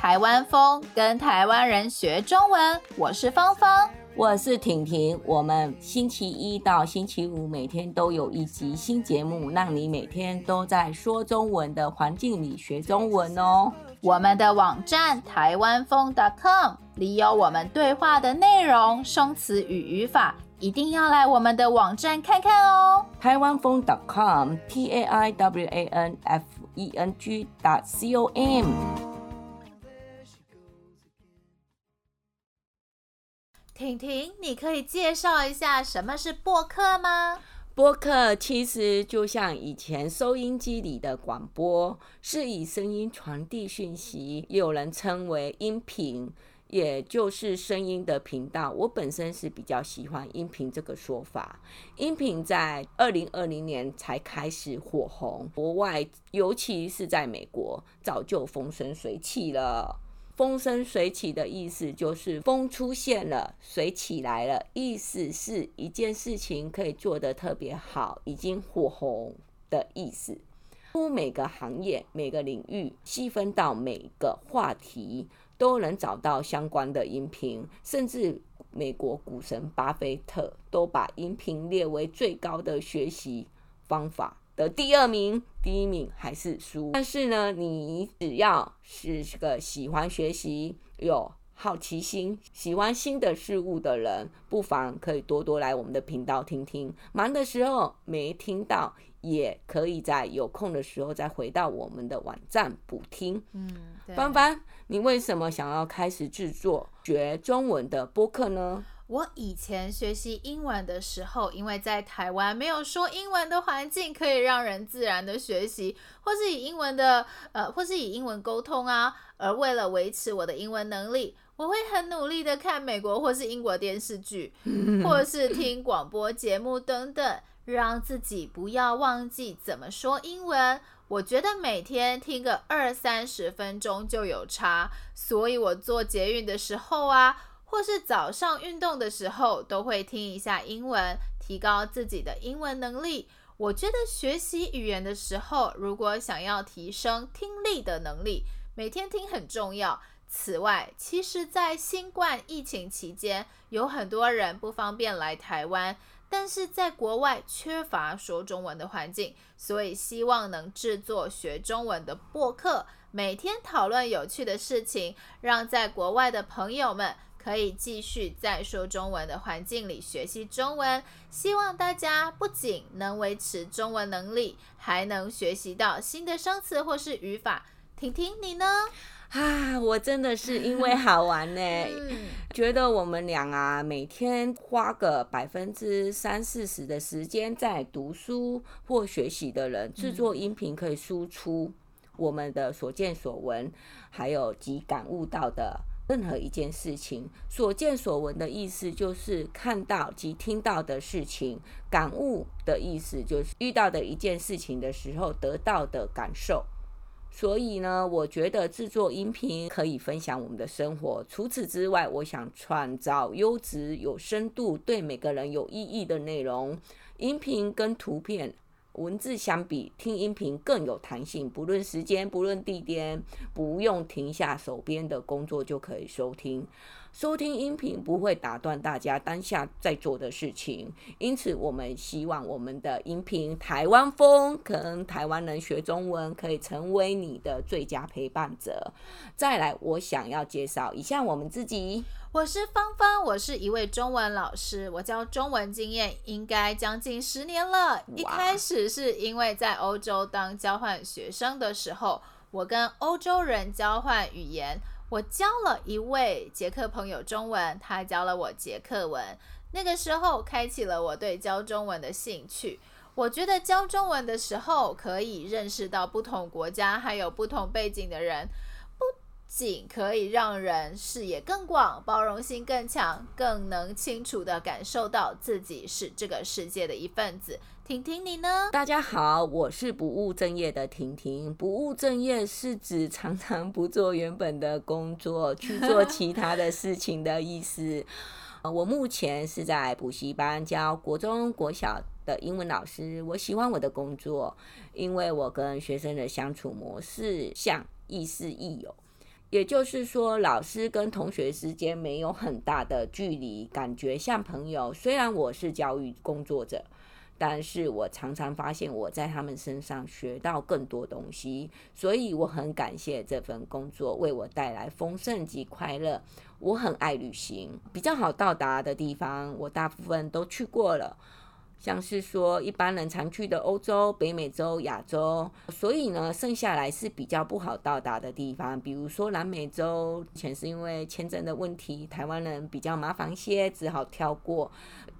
台湾风，跟台湾人学中文。我是芳芳，我是婷婷。我们星期一到星期五每天都有一集新节目，让你每天都在说中文的环境里学中文哦。我们的网站台湾风 .com 里有我们对话的内容、生词与语法。一定要来我们的网站看看哦！台湾风 .com，t a i w a n f e n g c 婷婷，你可以介绍一下什么是播客吗？播客其实就像以前收音机里的广播，是以声音传递讯息，有人称为音频。也就是声音的频道，我本身是比较喜欢音频这个说法。音频在二零二零年才开始火红，国外尤其是在美国，早就风生水起了。风生水起的意思就是风出现了，水起来了，意思是一件事情可以做得特别好，已经火红的意思。乎每个行业、每个领域，细分到每个话题。都能找到相关的音频，甚至美国股神巴菲特都把音频列为最高的学习方法的第二名，第一名还是书。但是呢，你只要是个喜欢学习、有好奇心、喜欢新的事物的人，不妨可以多多来我们的频道听听。忙的时候没听到，也可以在有空的时候再回到我们的网站补听。嗯，芳芳，你为什么想要开始制作学中文的播客呢？我以前学习英文的时候，因为在台湾没有说英文的环境，可以让人自然的学习，或是以英文的呃，或是以英文沟通啊。而为了维持我的英文能力，我会很努力的看美国或是英国电视剧，或是听广播节目等等。让自己不要忘记怎么说英文。我觉得每天听个二三十分钟就有差，所以我做捷运的时候啊，或是早上运动的时候，都会听一下英文，提高自己的英文能力。我觉得学习语言的时候，如果想要提升听力的能力，每天听很重要。此外，其实，在新冠疫情期间，有很多人不方便来台湾。但是在国外缺乏说中文的环境，所以希望能制作学中文的播客，每天讨论有趣的事情，让在国外的朋友们可以继续在说中文的环境里学习中文。希望大家不仅能维持中文能力，还能学习到新的生词或是语法。婷婷，你呢？啊，我真的是因为 好玩呢，觉得我们俩啊，每天花个百分之三四十的时间在读书或学习的人，制作音频可以输出我们的所见所闻，还有及感悟到的任何一件事情。所见所闻的意思就是看到及听到的事情，感悟的意思就是遇到的一件事情的时候得到的感受。所以呢，我觉得制作音频可以分享我们的生活。除此之外，我想创造优质、有深度、对每个人有意义的内容。音频跟图片、文字相比，听音频更有弹性，不论时间，不论地点，不用停下手边的工作就可以收听。收听音频不会打断大家当下在做的事情，因此我们希望我们的音频台湾风，可能台湾人学中文可以成为你的最佳陪伴者。再来，我想要介绍一下我们自己。我是芳芳，我是一位中文老师，我教中文经验应该将近十年了。一开始是因为在欧洲当交换学生的时候，我跟欧洲人交换语言。我教了一位捷克朋友中文，他教了我捷克文。那个时候开启了我对教中文的兴趣。我觉得教中文的时候可以认识到不同国家还有不同背景的人，仅可以让人视野更广、包容性更强，更能清楚地感受到自己是这个世界的一份子。婷婷，你呢？大家好，我是不务正业的婷婷。不务正业是指常常不做原本的工作，去做 其他的事情的意思。我目前是在补习班教国中、国小的英文老师。我喜欢我的工作，因为我跟学生的相处模式像亦师亦友。也就是说，老师跟同学之间没有很大的距离，感觉像朋友。虽然我是教育工作者，但是我常常发现我在他们身上学到更多东西，所以我很感谢这份工作为我带来丰盛及快乐。我很爱旅行，比较好到达的地方，我大部分都去过了。像是说一般人常去的欧洲、北美洲、亚洲，所以呢，剩下来是比较不好到达的地方，比如说南美洲，前是因为签证的问题，台湾人比较麻烦些，只好跳过。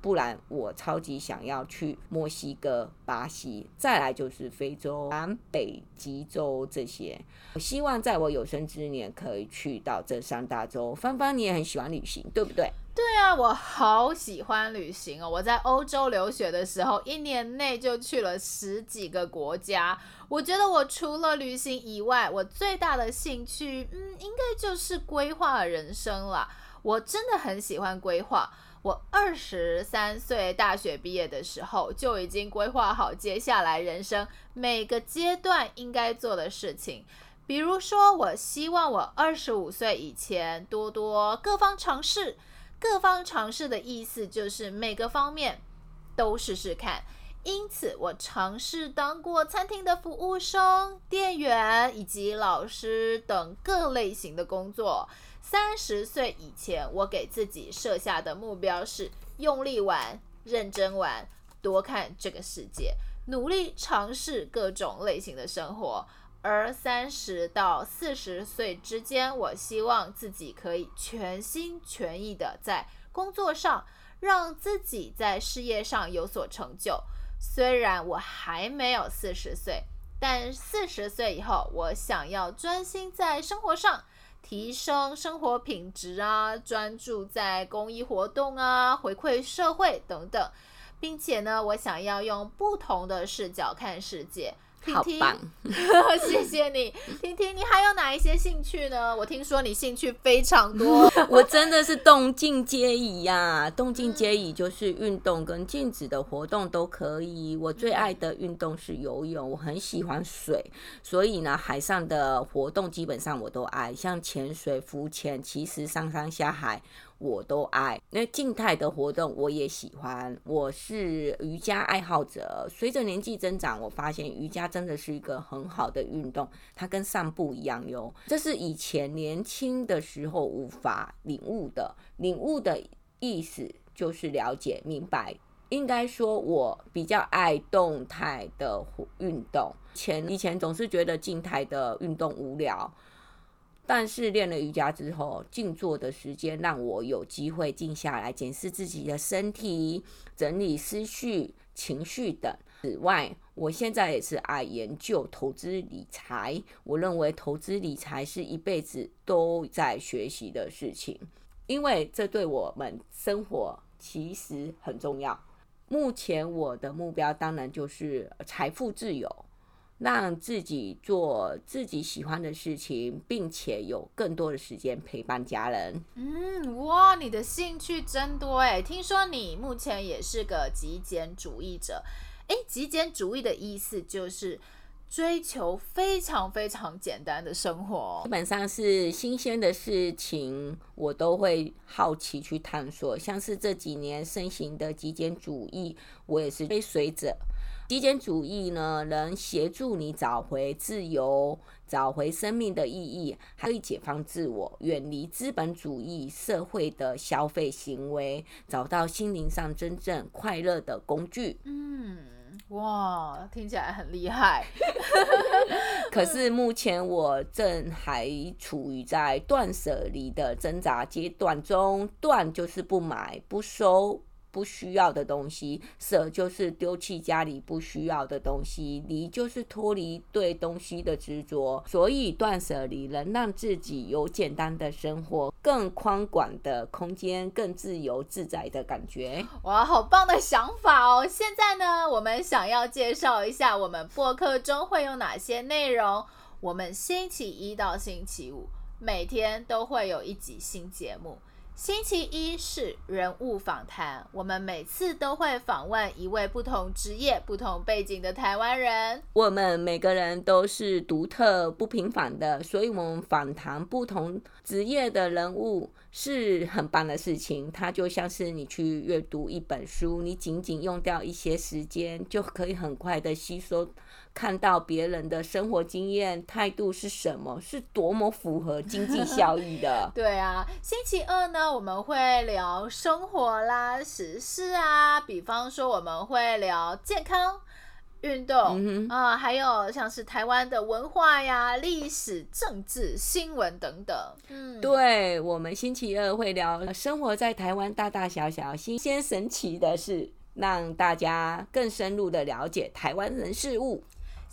不然我超级想要去墨西哥、巴西，再来就是非洲、南北极洲这些。我希望在我有生之年可以去到这三大洲。芳芳，你也很喜欢旅行，对不对？对啊，我好喜欢旅行哦！我在欧洲留学的时候，一年内就去了十几个国家。我觉得我除了旅行以外，我最大的兴趣，嗯，应该就是规划人生了。我真的很喜欢规划。我二十三岁大学毕业的时候，就已经规划好接下来人生每个阶段应该做的事情。比如说，我希望我二十五岁以前多多各方尝试。各方尝试的意思就是每个方面都试试看。因此，我尝试当过餐厅的服务生、店员以及老师等各类型的工作。三十岁以前，我给自己设下的目标是用力玩、认真玩、多看这个世界，努力尝试各种类型的生活。而三十到四十岁之间，我希望自己可以全心全意的在工作上，让自己在事业上有所成就。虽然我还没有四十岁，但四十岁以后，我想要专心在生活上。提升生活品质啊，专注在公益活动啊，回馈社会等等，并且呢，我想要用不同的视角看世界。好棒，谢谢你。婷婷你还有哪一些兴趣呢？我听说你兴趣非常多，我真的是动静皆宜呀、啊。动静皆宜就是运动跟静止的活动都可以。我最爱的运动是游泳，我很喜欢水，所以呢，海上的活动基本上我都爱，像潜水、浮潜，其实上山下海。我都爱，那静态的活动我也喜欢。我是瑜伽爱好者，随着年纪增长，我发现瑜伽真的是一个很好的运动，它跟散步一样哟。这是以前年轻的时候无法领悟的，领悟的意思就是了解、明白。应该说，我比较爱动态的运动，前以前总是觉得静态的运动无聊。但是练了瑜伽之后，静坐的时间让我有机会静下来，检视自己的身体，整理思绪、情绪等。此外，我现在也是爱研究投资理财。我认为投资理财是一辈子都在学习的事情，因为这对我们生活其实很重要。目前我的目标当然就是财富自由。让自己做自己喜欢的事情，并且有更多的时间陪伴家人。嗯，哇，你的兴趣真多诶！听说你目前也是个极简主义者。诶，极简主义的意思就是追求非常非常简单的生活。基本上是新鲜的事情，我都会好奇去探索。像是这几年盛行的极简主义，我也是追随者。极简主义呢，能协助你找回自由，找回生命的意义，还可以解放自我，远离资本主义社会的消费行为，找到心灵上真正快乐的工具。嗯，哇，听起来很厉害。可是目前我正还处于在断舍离的挣扎阶段中，断就是不买，不收。不需要的东西，舍就是丢弃家里不需要的东西，离就是脱离对东西的执着。所以断舍离能让自己有简单的生活，更宽广的空间，更自由自在的感觉。哇，好棒的想法哦！现在呢，我们想要介绍一下我们播客中会有哪些内容。我们星期一到星期五每天都会有一集新节目。星期一是人物访谈，我们每次都会访问一位不同职业、不同背景的台湾人。我们每个人都是独特不平凡的，所以我们访谈不同职业的人物是很棒的事情。它就像是你去阅读一本书，你仅仅用掉一些时间，就可以很快的吸收。看到别人的生活经验、态度是什么，是多么符合经济效益的。对啊，星期二呢，我们会聊生活啦、时事啊，比方说我们会聊健康、运动啊、嗯呃，还有像是台湾的文化呀、历史、政治、新闻等等。嗯，对，我们星期二会聊生活在台湾大大小小、新鲜神奇的事，让大家更深入的了解台湾人事物。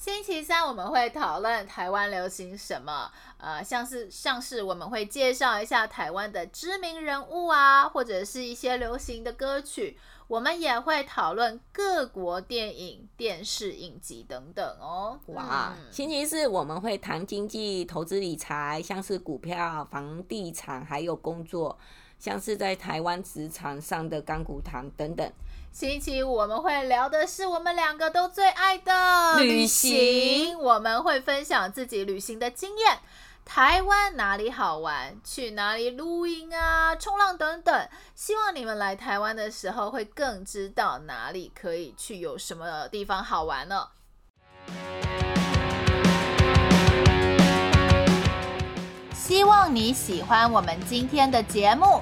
星期三我们会讨论台湾流行什么，呃，像是像是我们会介绍一下台湾的知名人物啊，或者是一些流行的歌曲。我们也会讨论各国电影、电视影集等等哦。哇，嗯、星期四我们会谈经济、投资理财，像是股票、房地产，还有工作，像是在台湾职场上的干股谈等等。星期五我们会聊的是我们两个都最爱的旅行，我们会分享自己旅行的经验，台湾哪里好玩，去哪里露营啊、冲浪等等。希望你们来台湾的时候会更知道哪里可以去，有什么地方好玩呢？希望你喜欢我们今天的节目。